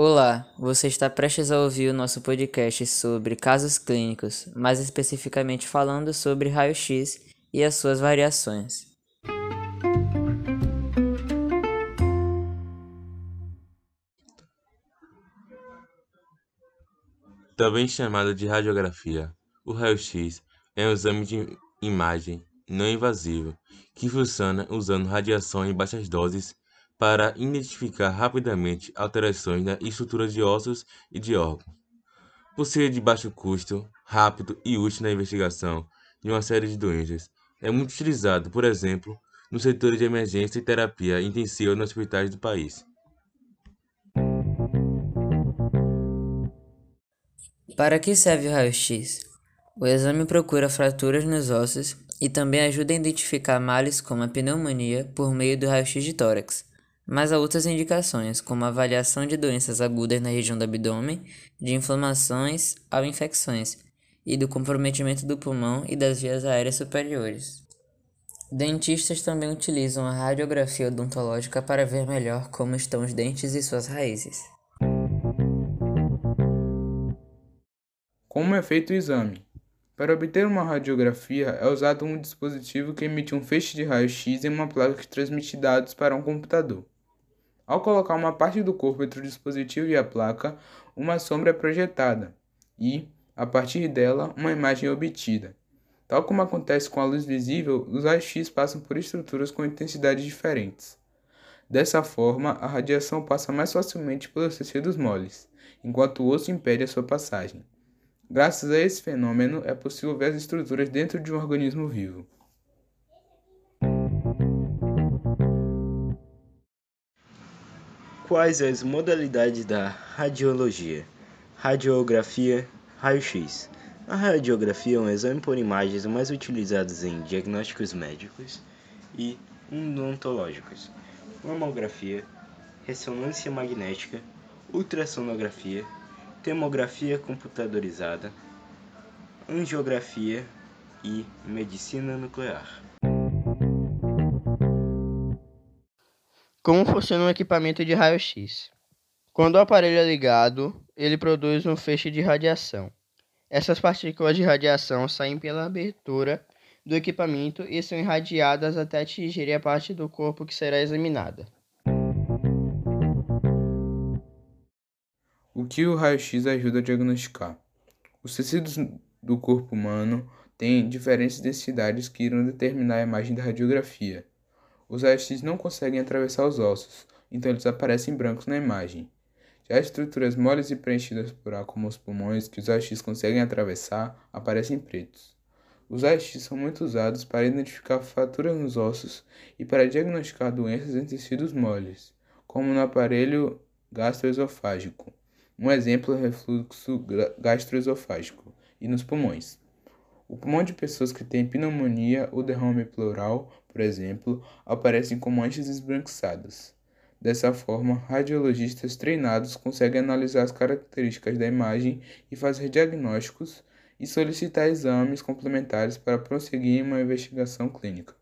Olá, você está prestes a ouvir o nosso podcast sobre casos clínicos, mais especificamente falando sobre raio-x e as suas variações. Também chamado de radiografia, o raio-x é um exame de imagem não invasivo que funciona usando radiação em baixas doses para identificar rapidamente alterações na estrutura de ossos e de órgãos. Por ser de baixo custo, rápido e útil na investigação de uma série de doenças, é muito utilizado, por exemplo, no setor de emergência e terapia intensiva nos hospitais do país. Para que serve o raio-x? O exame procura fraturas nos ossos e também ajuda a identificar males como a pneumonia por meio do raio-x de tórax mas há outras indicações, como a avaliação de doenças agudas na região do abdômen, de inflamações ao infecções, e do comprometimento do pulmão e das vias aéreas superiores. Dentistas também utilizam a radiografia odontológica para ver melhor como estão os dentes e suas raízes. Como é feito o exame? Para obter uma radiografia, é usado um dispositivo que emite um feixe de raio-x em uma placa que transmite dados para um computador. Ao colocar uma parte do corpo entre o dispositivo e a placa, uma sombra é projetada e, a partir dela, uma imagem é obtida. Tal como acontece com a luz visível, os raios-x passam por estruturas com intensidades diferentes. Dessa forma, a radiação passa mais facilmente pelos tecidos moles, enquanto o osso impede a sua passagem. Graças a esse fenômeno, é possível ver as estruturas dentro de um organismo vivo. Quais as modalidades da radiologia? Radiografia, raio-x. A radiografia é um exame por imagens mais utilizados em diagnósticos médicos e odontológicos. Mamografia, ressonância magnética, ultrassonografia, tomografia computadorizada, angiografia e medicina nuclear. Como funciona um equipamento de raio-x? Quando o aparelho é ligado, ele produz um feixe de radiação. Essas partículas de radiação saem pela abertura do equipamento e são irradiadas até atingirem a parte do corpo que será examinada. O que o raio-x ajuda a diagnosticar? Os tecidos do corpo humano têm diferentes densidades que irão determinar a imagem da radiografia. Os raios-x não conseguem atravessar os ossos, então eles aparecem brancos na imagem. Já as estruturas moles e preenchidas por ar, como os pulmões, que os raios-x conseguem atravessar, aparecem pretos. Os raios-x são muito usados para identificar fraturas nos ossos e para diagnosticar doenças em tecidos moles, como no aparelho gastroesofágico. Um exemplo é o refluxo gastroesofágico, e nos pulmões. O pulmão de pessoas que têm pneumonia ou derrame pleural, por exemplo, aparecem com manchas esbranquiçadas. Dessa forma, radiologistas treinados conseguem analisar as características da imagem e fazer diagnósticos e solicitar exames complementares para prosseguir uma investigação clínica.